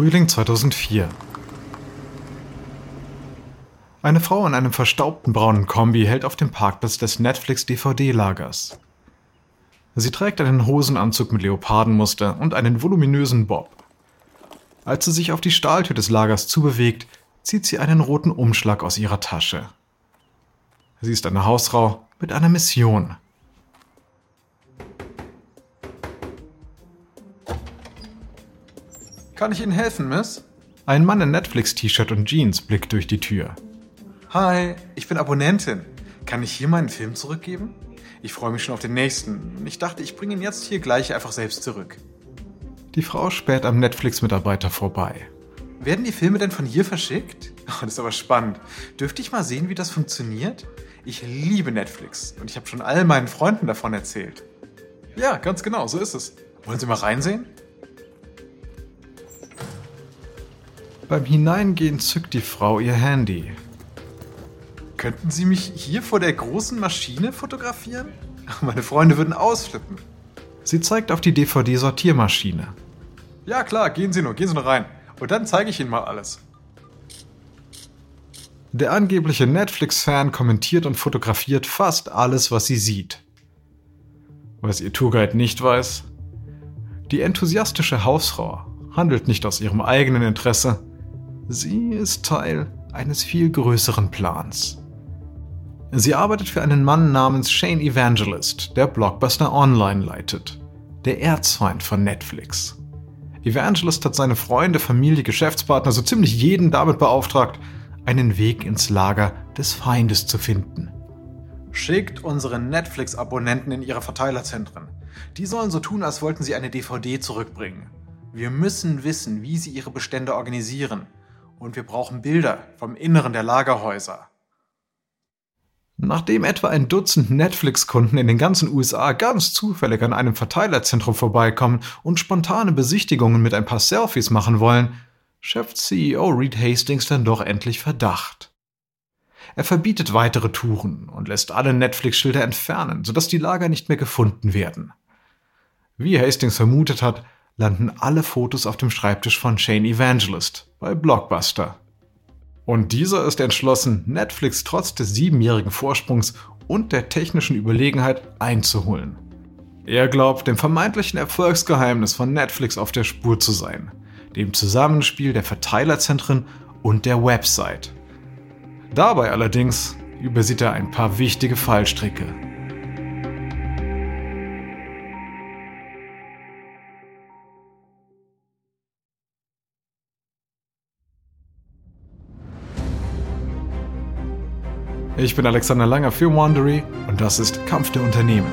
Frühling 2004. Eine Frau in einem verstaubten braunen Kombi hält auf dem Parkplatz des Netflix-DVD-Lagers. Sie trägt einen Hosenanzug mit Leopardenmuster und einen voluminösen Bob. Als sie sich auf die Stahltür des Lagers zubewegt, zieht sie einen roten Umschlag aus ihrer Tasche. Sie ist eine Hausfrau mit einer Mission. Kann ich Ihnen helfen, Miss? Ein Mann in Netflix-T-Shirt und Jeans blickt durch die Tür. Hi, ich bin Abonnentin. Kann ich hier meinen Film zurückgeben? Ich freue mich schon auf den nächsten. Ich dachte, ich bringe ihn jetzt hier gleich einfach selbst zurück. Die Frau späht am Netflix-Mitarbeiter vorbei. Werden die Filme denn von hier verschickt? Oh, das ist aber spannend. Dürfte ich mal sehen, wie das funktioniert? Ich liebe Netflix und ich habe schon all meinen Freunden davon erzählt. Ja, ganz genau, so ist es. Wollen Sie mal reinsehen? Beim Hineingehen zückt die Frau ihr Handy. Könnten Sie mich hier vor der großen Maschine fotografieren? Meine Freunde würden ausflippen. Sie zeigt auf die DVD-Sortiermaschine. Ja, klar, gehen Sie nur, gehen Sie nur rein. Und dann zeige ich Ihnen mal alles. Der angebliche Netflix-Fan kommentiert und fotografiert fast alles, was sie sieht. Was ihr Tourguide nicht weiß, die enthusiastische Hausfrau handelt nicht aus ihrem eigenen Interesse, Sie ist Teil eines viel größeren Plans. Sie arbeitet für einen Mann namens Shane Evangelist, der Blockbuster Online leitet, der Erzfeind von Netflix. Evangelist hat seine Freunde, Familie, Geschäftspartner, so ziemlich jeden damit beauftragt, einen Weg ins Lager des Feindes zu finden. Schickt unsere Netflix-Abonnenten in ihre Verteilerzentren. Die sollen so tun, als wollten sie eine DVD zurückbringen. Wir müssen wissen, wie sie ihre Bestände organisieren und wir brauchen Bilder vom Inneren der Lagerhäuser. Nachdem etwa ein Dutzend Netflix-Kunden in den ganzen USA ganz zufällig an einem Verteilerzentrum vorbeikommen und spontane Besichtigungen mit ein paar Selfies machen wollen, schöpft CEO Reed Hastings dann doch endlich Verdacht. Er verbietet weitere Touren und lässt alle Netflix-Schilder entfernen, sodass die Lager nicht mehr gefunden werden. Wie Hastings vermutet hat, landen alle Fotos auf dem Schreibtisch von Shane Evangelist bei Blockbuster. Und dieser ist entschlossen, Netflix trotz des siebenjährigen Vorsprungs und der technischen Überlegenheit einzuholen. Er glaubt, dem vermeintlichen Erfolgsgeheimnis von Netflix auf der Spur zu sein, dem Zusammenspiel der Verteilerzentren und der Website. Dabei allerdings übersieht er ein paar wichtige Fallstricke. Ich bin Alexander Langer für Wandery und das ist Kampf der Unternehmen.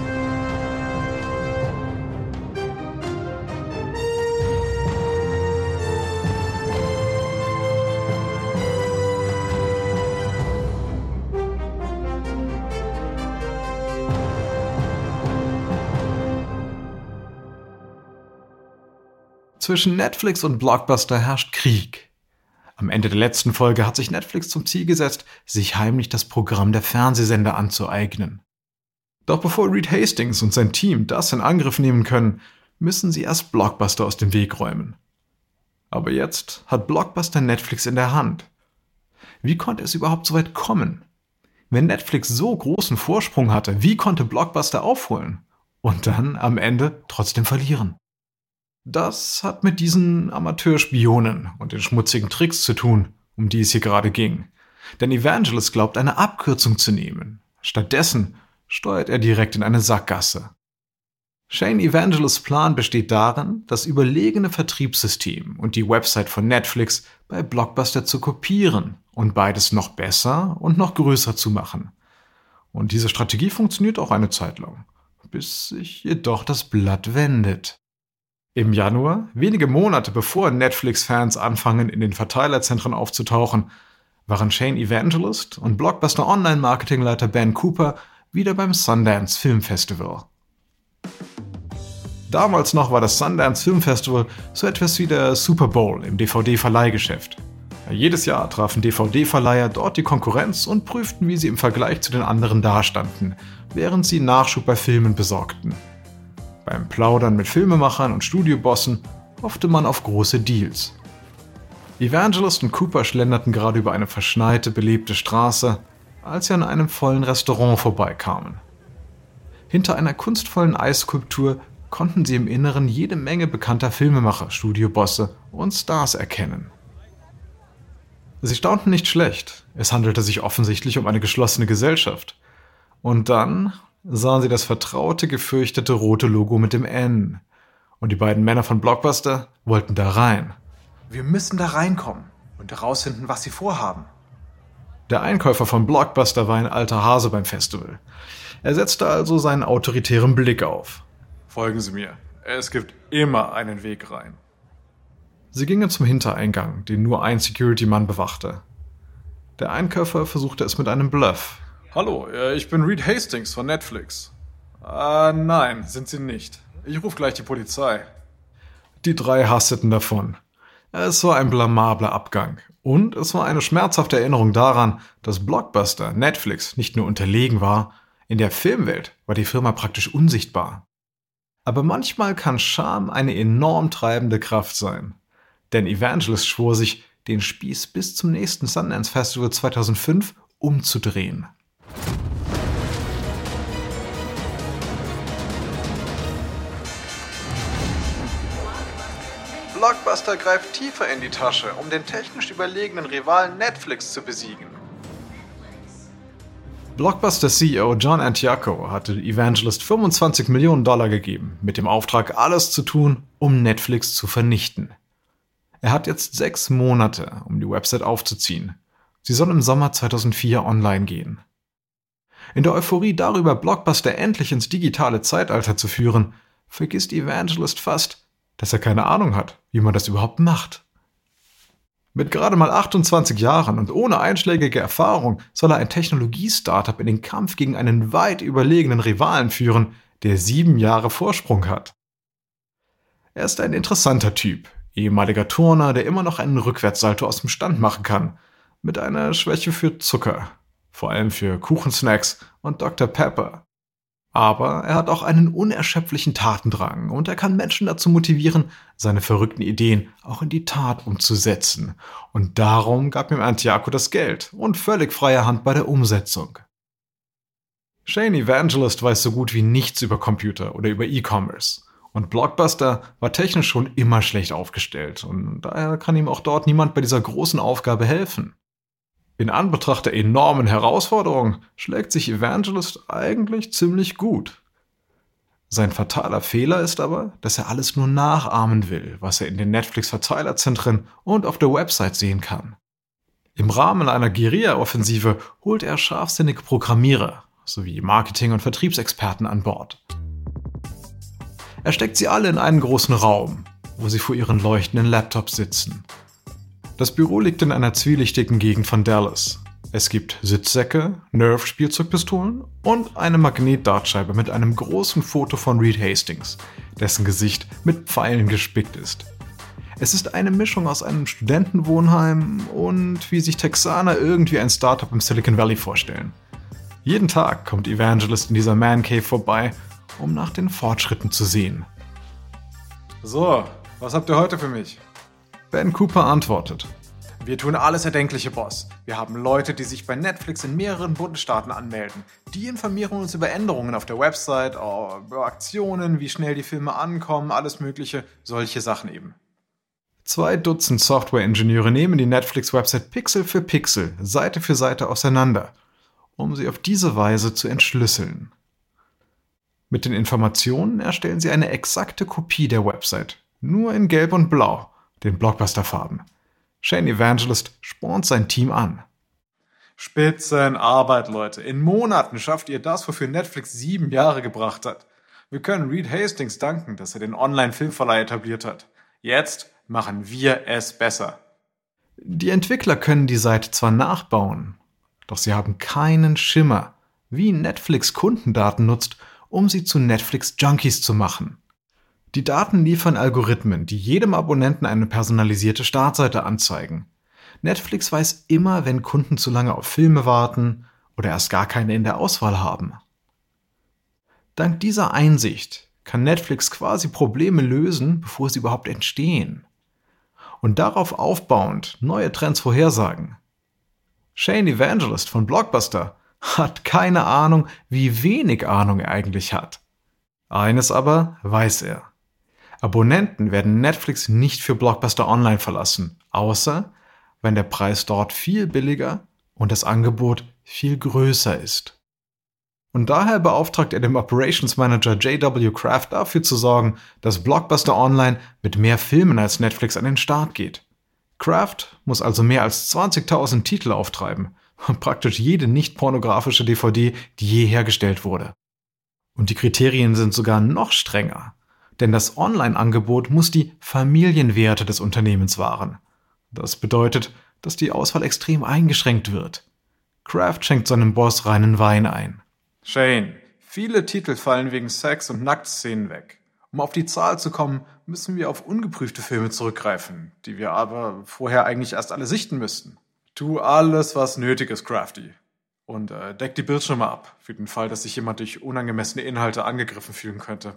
Zwischen Netflix und Blockbuster herrscht Krieg. Am Ende der letzten Folge hat sich Netflix zum Ziel gesetzt, sich heimlich das Programm der Fernsehsender anzueignen. Doch bevor Reed Hastings und sein Team das in Angriff nehmen können, müssen sie erst Blockbuster aus dem Weg räumen. Aber jetzt hat Blockbuster Netflix in der Hand. Wie konnte es überhaupt so weit kommen? Wenn Netflix so großen Vorsprung hatte, wie konnte Blockbuster aufholen? Und dann am Ende trotzdem verlieren? Das hat mit diesen Amateurspionen und den schmutzigen Tricks zu tun, um die es hier gerade ging. Denn Evangelist glaubt, eine Abkürzung zu nehmen. Stattdessen steuert er direkt in eine Sackgasse. Shane Evangelists Plan besteht darin, das überlegene Vertriebssystem und die Website von Netflix bei Blockbuster zu kopieren und beides noch besser und noch größer zu machen. Und diese Strategie funktioniert auch eine Zeit lang, bis sich jedoch das Blatt wendet. Im Januar, wenige Monate bevor Netflix-Fans anfangen, in den Verteilerzentren aufzutauchen, waren Shane Evangelist und Blockbuster Online-Marketingleiter Ben Cooper wieder beim Sundance Film Festival. Damals noch war das Sundance Film Festival so etwas wie der Super Bowl im DVD-Verleihgeschäft. Jedes Jahr trafen DVD-Verleiher dort die Konkurrenz und prüften, wie sie im Vergleich zu den anderen dastanden, während sie Nachschub bei Filmen besorgten. Beim Plaudern mit Filmemachern und Studiobossen hoffte man auf große Deals. Evangelist und Cooper schlenderten gerade über eine verschneite, belebte Straße, als sie an einem vollen Restaurant vorbeikamen. Hinter einer kunstvollen Eisskulptur konnten sie im Inneren jede Menge bekannter Filmemacher, Studiobosse und Stars erkennen. Sie staunten nicht schlecht. Es handelte sich offensichtlich um eine geschlossene Gesellschaft. Und dann sahen sie das vertraute, gefürchtete rote Logo mit dem N. Und die beiden Männer von Blockbuster wollten da rein. Wir müssen da reinkommen und herausfinden, was sie vorhaben. Der Einkäufer von Blockbuster war ein alter Hase beim Festival. Er setzte also seinen autoritären Blick auf. Folgen Sie mir. Es gibt immer einen Weg rein. Sie gingen zum Hintereingang, den nur ein Security-Mann bewachte. Der Einkäufer versuchte es mit einem Bluff. Hallo, äh, ich bin Reed Hastings von Netflix. Ah, nein, sind Sie nicht. Ich rufe gleich die Polizei. Die drei hasteten davon. Es war ein blamabler Abgang. Und es war eine schmerzhafte Erinnerung daran, dass Blockbuster Netflix nicht nur unterlegen war, in der Filmwelt war die Firma praktisch unsichtbar. Aber manchmal kann Scham eine enorm treibende Kraft sein. Denn Evangelist schwor sich, den Spieß bis zum nächsten Sundance Festival 2005 umzudrehen. Blockbuster greift tiefer in die Tasche, um den technisch überlegenen Rivalen Netflix zu besiegen. Blockbuster CEO John Antioco hatte Evangelist 25 Millionen Dollar gegeben, mit dem Auftrag, alles zu tun, um Netflix zu vernichten. Er hat jetzt sechs Monate, um die Website aufzuziehen. Sie soll im Sommer 2004 online gehen. In der Euphorie darüber, Blockbuster endlich ins digitale Zeitalter zu führen, vergisst Evangelist fast, dass er keine Ahnung hat, wie man das überhaupt macht. Mit gerade mal 28 Jahren und ohne einschlägige Erfahrung soll er ein Technologie-Startup in den Kampf gegen einen weit überlegenen Rivalen führen, der sieben Jahre Vorsprung hat. Er ist ein interessanter Typ, ehemaliger Turner, der immer noch einen Rückwärtssalto aus dem Stand machen kann, mit einer Schwäche für Zucker, vor allem für Kuchensnacks und Dr. Pepper. Aber er hat auch einen unerschöpflichen Tatendrang und er kann Menschen dazu motivieren, seine verrückten Ideen auch in die Tat umzusetzen. Und darum gab ihm Antiaco das Geld und völlig freie Hand bei der Umsetzung. Shane Evangelist weiß so gut wie nichts über Computer oder über E-Commerce. Und Blockbuster war technisch schon immer schlecht aufgestellt und daher kann ihm auch dort niemand bei dieser großen Aufgabe helfen. In Anbetracht der enormen Herausforderung schlägt sich Evangelist eigentlich ziemlich gut. Sein fataler Fehler ist aber, dass er alles nur nachahmen will, was er in den Netflix-Verteilerzentren und auf der Website sehen kann. Im Rahmen einer Guerilla-Offensive holt er scharfsinnige Programmierer sowie Marketing- und Vertriebsexperten an Bord. Er steckt sie alle in einen großen Raum, wo sie vor ihren leuchtenden Laptops sitzen das Büro liegt in einer zwielichtigen Gegend von Dallas. Es gibt Sitzsäcke, Nerf-Spielzeugpistolen und eine Magnetdartscheibe mit einem großen Foto von Reed Hastings, dessen Gesicht mit Pfeilen gespickt ist. Es ist eine Mischung aus einem Studentenwohnheim und wie sich Texaner irgendwie ein Startup im Silicon Valley vorstellen. Jeden Tag kommt Evangelist in dieser Man Cave vorbei, um nach den Fortschritten zu sehen. So, was habt ihr heute für mich? Ben Cooper antwortet. Wir tun alles Erdenkliche, Boss. Wir haben Leute, die sich bei Netflix in mehreren Bundesstaaten anmelden. Die informieren uns über Änderungen auf der Website, über Aktionen, wie schnell die Filme ankommen, alles Mögliche, solche Sachen eben. Zwei Dutzend Software-Ingenieure nehmen die Netflix-Website Pixel für Pixel, Seite für Seite auseinander, um sie auf diese Weise zu entschlüsseln. Mit den Informationen erstellen sie eine exakte Kopie der Website, nur in Gelb und Blau den Blockbuster-Farben. Shane Evangelist spornt sein Team an. Spitzenarbeit, Leute. In Monaten schafft ihr das, wofür Netflix sieben Jahre gebracht hat. Wir können Reed Hastings danken, dass er den Online-Filmverleih etabliert hat. Jetzt machen wir es besser. Die Entwickler können die Seite zwar nachbauen, doch sie haben keinen Schimmer, wie Netflix Kundendaten nutzt, um sie zu Netflix Junkies zu machen. Die Daten liefern Algorithmen, die jedem Abonnenten eine personalisierte Startseite anzeigen. Netflix weiß immer, wenn Kunden zu lange auf Filme warten oder erst gar keine in der Auswahl haben. Dank dieser Einsicht kann Netflix quasi Probleme lösen, bevor sie überhaupt entstehen. und darauf aufbauend neue Trends vorhersagen. Shane Evangelist von Blockbuster hat keine Ahnung, wie wenig Ahnung er eigentlich hat. Eines aber weiß er. Abonnenten werden Netflix nicht für Blockbuster Online verlassen, außer wenn der Preis dort viel billiger und das Angebot viel größer ist. Und daher beauftragt er den Operations Manager JW Kraft dafür zu sorgen, dass Blockbuster Online mit mehr Filmen als Netflix an den Start geht. Kraft muss also mehr als 20.000 Titel auftreiben und praktisch jede nicht pornografische DVD, die je hergestellt wurde. Und die Kriterien sind sogar noch strenger, denn das Online-Angebot muss die Familienwerte des Unternehmens wahren. Das bedeutet, dass die Auswahl extrem eingeschränkt wird. Kraft schenkt seinem Boss reinen Wein ein. Shane, viele Titel fallen wegen Sex und Nacktszenen weg. Um auf die Zahl zu kommen, müssen wir auf ungeprüfte Filme zurückgreifen, die wir aber vorher eigentlich erst alle sichten müssten. Tu alles, was nötig ist, Crafty. Und äh, deck die Bildschirme ab, für den Fall, dass sich jemand durch unangemessene Inhalte angegriffen fühlen könnte.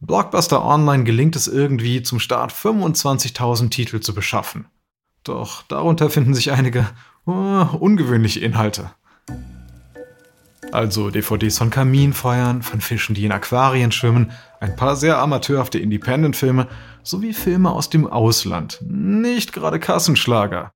Blockbuster Online gelingt es irgendwie, zum Start 25.000 Titel zu beschaffen. Doch darunter finden sich einige uh, ungewöhnliche Inhalte. Also DVDs von Kaminfeuern, von Fischen, die in Aquarien schwimmen, ein paar sehr amateurhafte Independent-Filme sowie Filme aus dem Ausland. Nicht gerade Kassenschlager.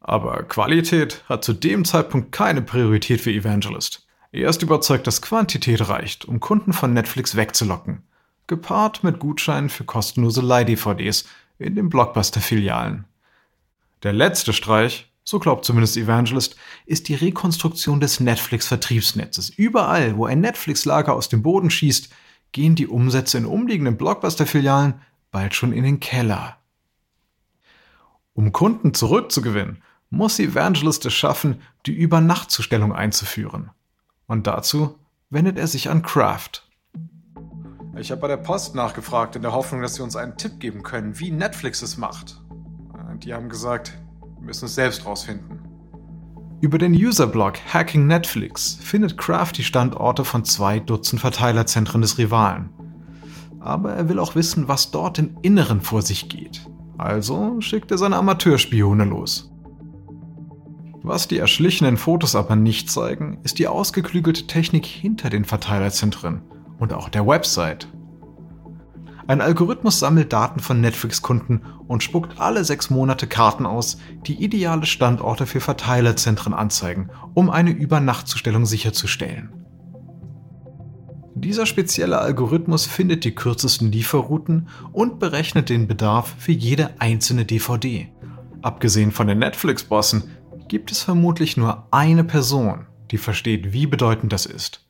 Aber Qualität hat zu dem Zeitpunkt keine Priorität für Evangelist. Er ist überzeugt, dass Quantität reicht, um Kunden von Netflix wegzulocken. Gepaart mit Gutscheinen für kostenlose Leih-DVDs in den Blockbuster-Filialen. Der letzte Streich, so glaubt zumindest Evangelist, ist die Rekonstruktion des Netflix-Vertriebsnetzes. Überall, wo ein Netflix-Lager aus dem Boden schießt, gehen die Umsätze in umliegenden Blockbuster-Filialen bald schon in den Keller. Um Kunden zurückzugewinnen, muss Evangelist es schaffen, die Übernachtzustellung einzuführen. Und dazu wendet er sich an Kraft. Ich habe bei der Post nachgefragt, in der Hoffnung, dass sie uns einen Tipp geben können, wie Netflix es macht. Die haben gesagt, wir müssen es selbst rausfinden. Über den Userblog Hacking Netflix findet Kraft die Standorte von zwei Dutzend Verteilerzentren des Rivalen. Aber er will auch wissen, was dort im Inneren vor sich geht. Also schickt er seine Amateurspione los. Was die erschlichenen Fotos aber nicht zeigen, ist die ausgeklügelte Technik hinter den Verteilerzentren und auch der Website. Ein Algorithmus sammelt Daten von Netflix-Kunden und spuckt alle sechs Monate Karten aus, die ideale Standorte für Verteilerzentren anzeigen, um eine Übernachtzustellung sicherzustellen. Dieser spezielle Algorithmus findet die kürzesten Lieferrouten und berechnet den Bedarf für jede einzelne DVD. Abgesehen von den Netflix-Bossen gibt es vermutlich nur eine Person, die versteht, wie bedeutend das ist.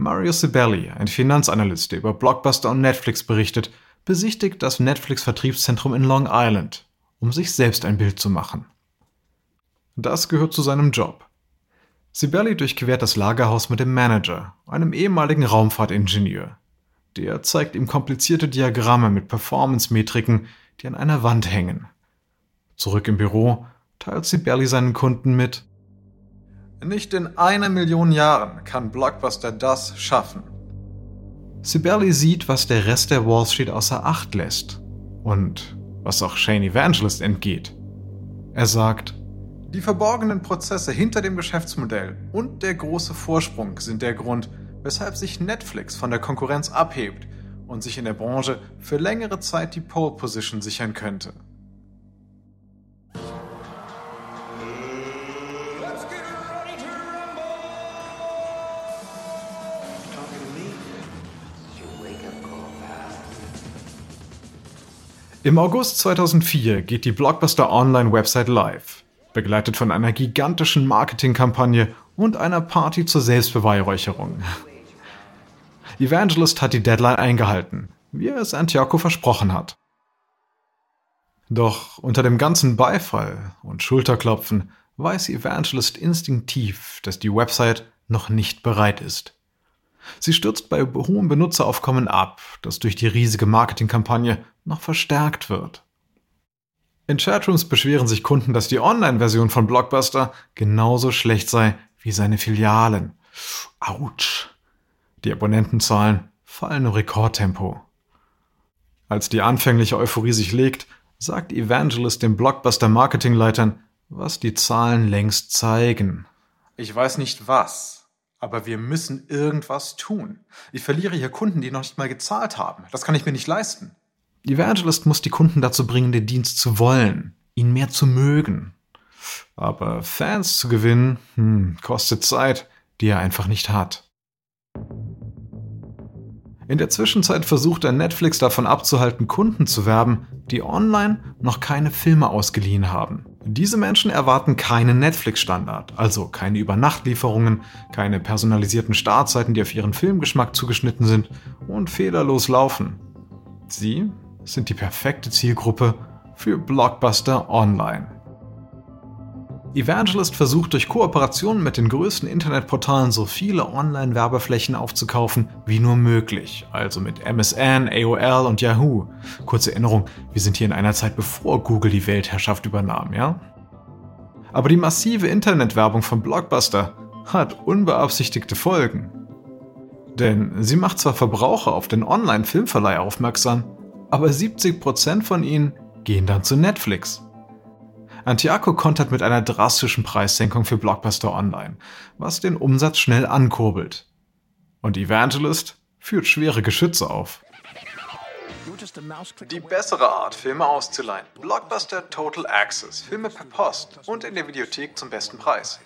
Mario Sibelli, ein Finanzanalyst, der über Blockbuster und Netflix berichtet, besichtigt das Netflix-Vertriebszentrum in Long Island, um sich selbst ein Bild zu machen. Das gehört zu seinem Job. Sibelli durchquert das Lagerhaus mit dem Manager, einem ehemaligen Raumfahrtingenieur. Der zeigt ihm komplizierte Diagramme mit Performance-Metriken, die an einer Wand hängen. Zurück im Büro teilt Sibeli seinen Kunden mit. Nicht in einer Million Jahren kann Blockbuster das schaffen. Sibeli sieht, was der Rest der Wall Street außer Acht lässt und was auch Shane Evangelist entgeht. Er sagt, die verborgenen Prozesse hinter dem Geschäftsmodell und der große Vorsprung sind der Grund, weshalb sich Netflix von der Konkurrenz abhebt und sich in der Branche für längere Zeit die Pole Position sichern könnte. Im August 2004 geht die Blockbuster Online-Website live, begleitet von einer gigantischen Marketingkampagne und einer Party zur Selbstbeweihräucherung. Evangelist hat die Deadline eingehalten, wie er es Antioco versprochen hat. Doch unter dem ganzen Beifall und Schulterklopfen weiß Evangelist instinktiv, dass die Website noch nicht bereit ist. Sie stürzt bei hohem Benutzeraufkommen ab, das durch die riesige Marketingkampagne noch verstärkt wird. In Chatrooms beschweren sich Kunden, dass die Online-Version von Blockbuster genauso schlecht sei wie seine Filialen. Autsch. Die Abonnentenzahlen fallen im Rekordtempo. Als die anfängliche Euphorie sich legt, sagt Evangelist den Blockbuster-Marketingleitern, was die Zahlen längst zeigen. Ich weiß nicht was, aber wir müssen irgendwas tun. Ich verliere hier Kunden, die noch nicht mal gezahlt haben. Das kann ich mir nicht leisten. Evangelist muss die Kunden dazu bringen, den Dienst zu wollen, ihn mehr zu mögen. Aber Fans zu gewinnen, hm, kostet Zeit, die er einfach nicht hat. In der Zwischenzeit versucht er Netflix davon abzuhalten, Kunden zu werben, die online noch keine Filme ausgeliehen haben. Diese Menschen erwarten keinen Netflix-Standard, also keine Übernachtlieferungen, keine personalisierten Startzeiten, die auf ihren Filmgeschmack zugeschnitten sind und fehlerlos laufen. Sie sind die perfekte Zielgruppe für Blockbuster Online. Evangelist versucht durch Kooperation mit den größten Internetportalen so viele Online-Werbeflächen aufzukaufen wie nur möglich, also mit MSN, AOL und Yahoo. Kurze Erinnerung, wir sind hier in einer Zeit bevor Google die Weltherrschaft übernahm, ja? Aber die massive Internetwerbung von Blockbuster hat unbeabsichtigte Folgen. Denn sie macht zwar Verbraucher auf den Online-Filmverleih aufmerksam, aber 70% von ihnen gehen dann zu Netflix. Antiaco kontert mit einer drastischen Preissenkung für Blockbuster Online, was den Umsatz schnell ankurbelt. Und Evangelist führt schwere Geschütze auf. Die bessere Art, Filme auszuleihen. Blockbuster Total Access. Filme per Post und in der Videothek zum besten Preis.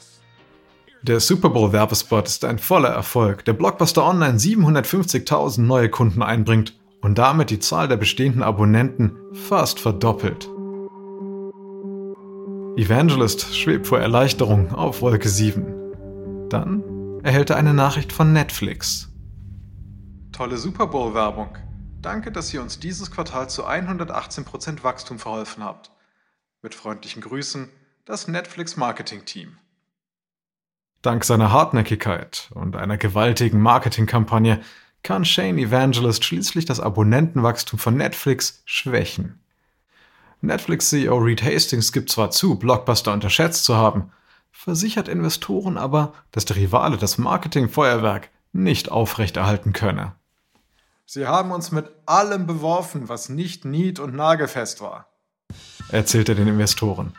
Der Super Bowl Werbespot ist ein voller Erfolg, der Blockbuster Online 750.000 neue Kunden einbringt und damit die Zahl der bestehenden Abonnenten fast verdoppelt. Evangelist schwebt vor Erleichterung auf Wolke 7. Dann erhält er eine Nachricht von Netflix. Tolle Super Bowl-Werbung. Danke, dass ihr uns dieses Quartal zu 118% Wachstum verholfen habt. Mit freundlichen Grüßen, das Netflix Marketing Team. Dank seiner Hartnäckigkeit und einer gewaltigen Marketingkampagne kann Shane Evangelist schließlich das Abonnentenwachstum von Netflix schwächen. Netflix-CEO Reed Hastings gibt zwar zu, Blockbuster unterschätzt zu haben, versichert Investoren aber, dass der Rivale das Marketingfeuerwerk nicht aufrechterhalten könne. Sie haben uns mit allem beworfen, was nicht nied- und nagelfest war, erzählt er den Investoren.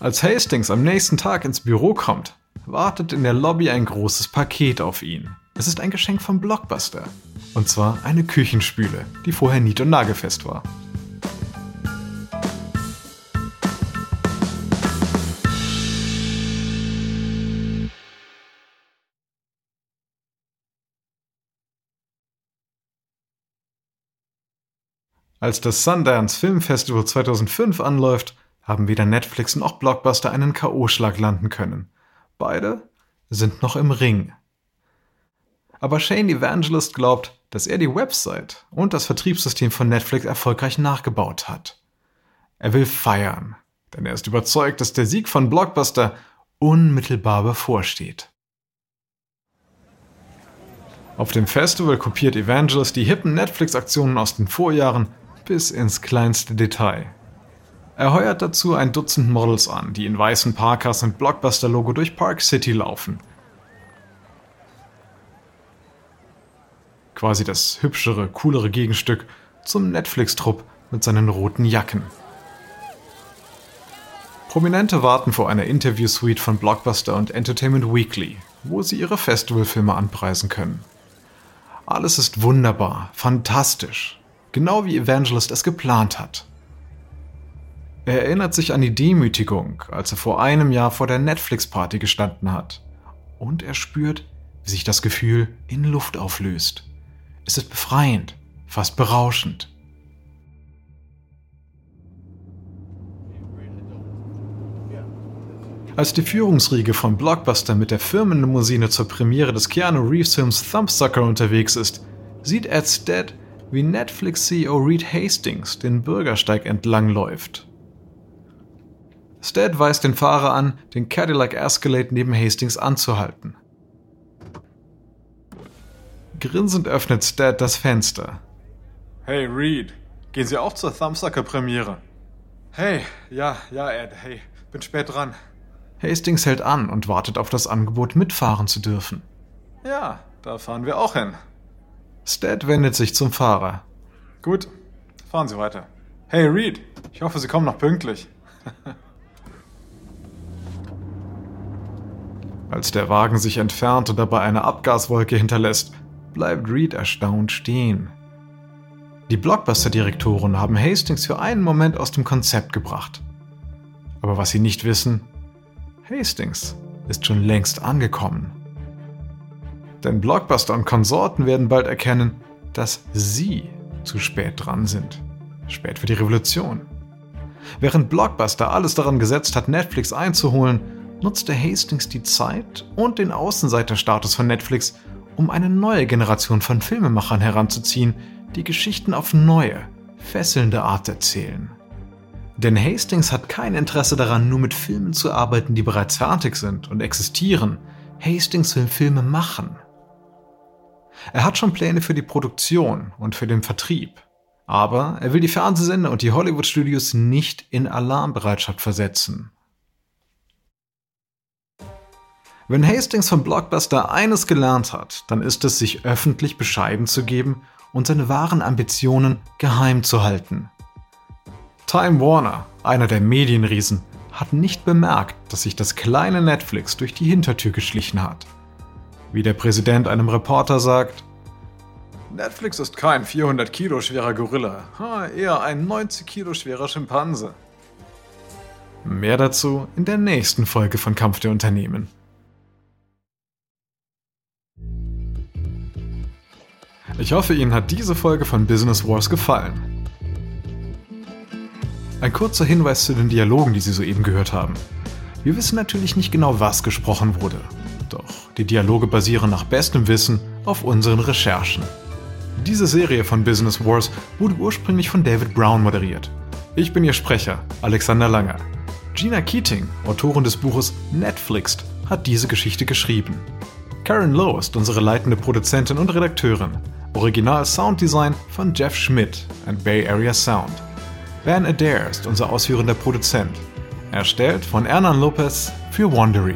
Als Hastings am nächsten Tag ins Büro kommt, wartet in der Lobby ein großes Paket auf ihn. Es ist ein Geschenk vom Blockbuster. Und zwar eine Küchenspüle, die vorher nied- und nagelfest war. Als das Sundance Film Festival 2005 anläuft, haben weder Netflix noch Blockbuster einen K.O.-Schlag landen können. Beide sind noch im Ring. Aber Shane Evangelist glaubt, dass er die Website und das Vertriebssystem von Netflix erfolgreich nachgebaut hat. Er will feiern, denn er ist überzeugt, dass der Sieg von Blockbuster unmittelbar bevorsteht. Auf dem Festival kopiert Evangelist die hippen Netflix-Aktionen aus den Vorjahren bis ins kleinste Detail. Er heuert dazu ein Dutzend Models an, die in weißen Parkas mit Blockbuster-Logo durch Park City laufen. Quasi das hübschere, coolere Gegenstück zum Netflix-Trupp mit seinen roten Jacken. Prominente warten vor einer Interview-Suite von Blockbuster und Entertainment Weekly, wo sie ihre Festivalfilme anpreisen können. Alles ist wunderbar, fantastisch, genau wie Evangelist es geplant hat. Er erinnert sich an die Demütigung, als er vor einem Jahr vor der Netflix-Party gestanden hat. Und er spürt, wie sich das Gefühl in Luft auflöst. Es ist befreiend, fast berauschend. Als die Führungsriege von Blockbuster mit der Firmenlimousine zur Premiere des Keanu Reeves Films Thumbsucker unterwegs ist, sieht Ed Stead wie Netflix-CEO Reed Hastings den Bürgersteig entlang läuft. Stead weist den Fahrer an, den Cadillac Escalade neben Hastings anzuhalten. Grinsend öffnet Stead das Fenster. Hey Reed, gehen Sie auch zur Thumbsucker-Premiere? Hey, ja, ja, Ed, hey, bin spät dran. Hastings hält an und wartet auf das Angebot, mitfahren zu dürfen. Ja, da fahren wir auch hin. Stead wendet sich zum Fahrer. Gut, fahren Sie weiter. Hey Reed, ich hoffe, Sie kommen noch pünktlich. Als der Wagen sich entfernt und dabei eine Abgaswolke hinterlässt, bleibt Reed erstaunt stehen. Die Blockbuster-Direktoren haben Hastings für einen Moment aus dem Konzept gebracht. Aber was sie nicht wissen, Hastings ist schon längst angekommen. Denn Blockbuster und Konsorten werden bald erkennen, dass sie zu spät dran sind. Spät für die Revolution. Während Blockbuster alles daran gesetzt hat, Netflix einzuholen, nutzte Hastings die Zeit und den Außenseiterstatus von Netflix, um eine neue Generation von Filmemachern heranzuziehen, die Geschichten auf neue, fesselnde Art erzählen. Denn Hastings hat kein Interesse daran, nur mit Filmen zu arbeiten, die bereits fertig sind und existieren. Hastings will Filme machen. Er hat schon Pläne für die Produktion und für den Vertrieb. Aber er will die Fernsehsender und die Hollywood-Studios nicht in Alarmbereitschaft versetzen. Wenn Hastings von Blockbuster eines gelernt hat, dann ist es, sich öffentlich bescheiden zu geben und seine wahren Ambitionen geheim zu halten. Time Warner, einer der Medienriesen, hat nicht bemerkt, dass sich das kleine Netflix durch die Hintertür geschlichen hat. Wie der Präsident einem Reporter sagt, Netflix ist kein 400 Kilo schwerer Gorilla, eher ein 90 Kilo schwerer Schimpanse. Mehr dazu in der nächsten Folge von Kampf der Unternehmen. Ich hoffe, Ihnen hat diese Folge von Business Wars gefallen. Ein kurzer Hinweis zu den Dialogen, die Sie soeben gehört haben. Wir wissen natürlich nicht genau, was gesprochen wurde. Doch die Dialoge basieren nach bestem Wissen auf unseren Recherchen. Diese Serie von Business Wars wurde ursprünglich von David Brown moderiert. Ich bin Ihr Sprecher, Alexander Langer. Gina Keating, Autorin des Buches Netflixed, hat diese Geschichte geschrieben. Karen Lowe ist unsere leitende Produzentin und Redakteurin. Original Sounddesign von Jeff Schmidt and Bay Area Sound. Ben Adair ist unser ausführender Produzent. Erstellt von Hernan Lopez für Wandery.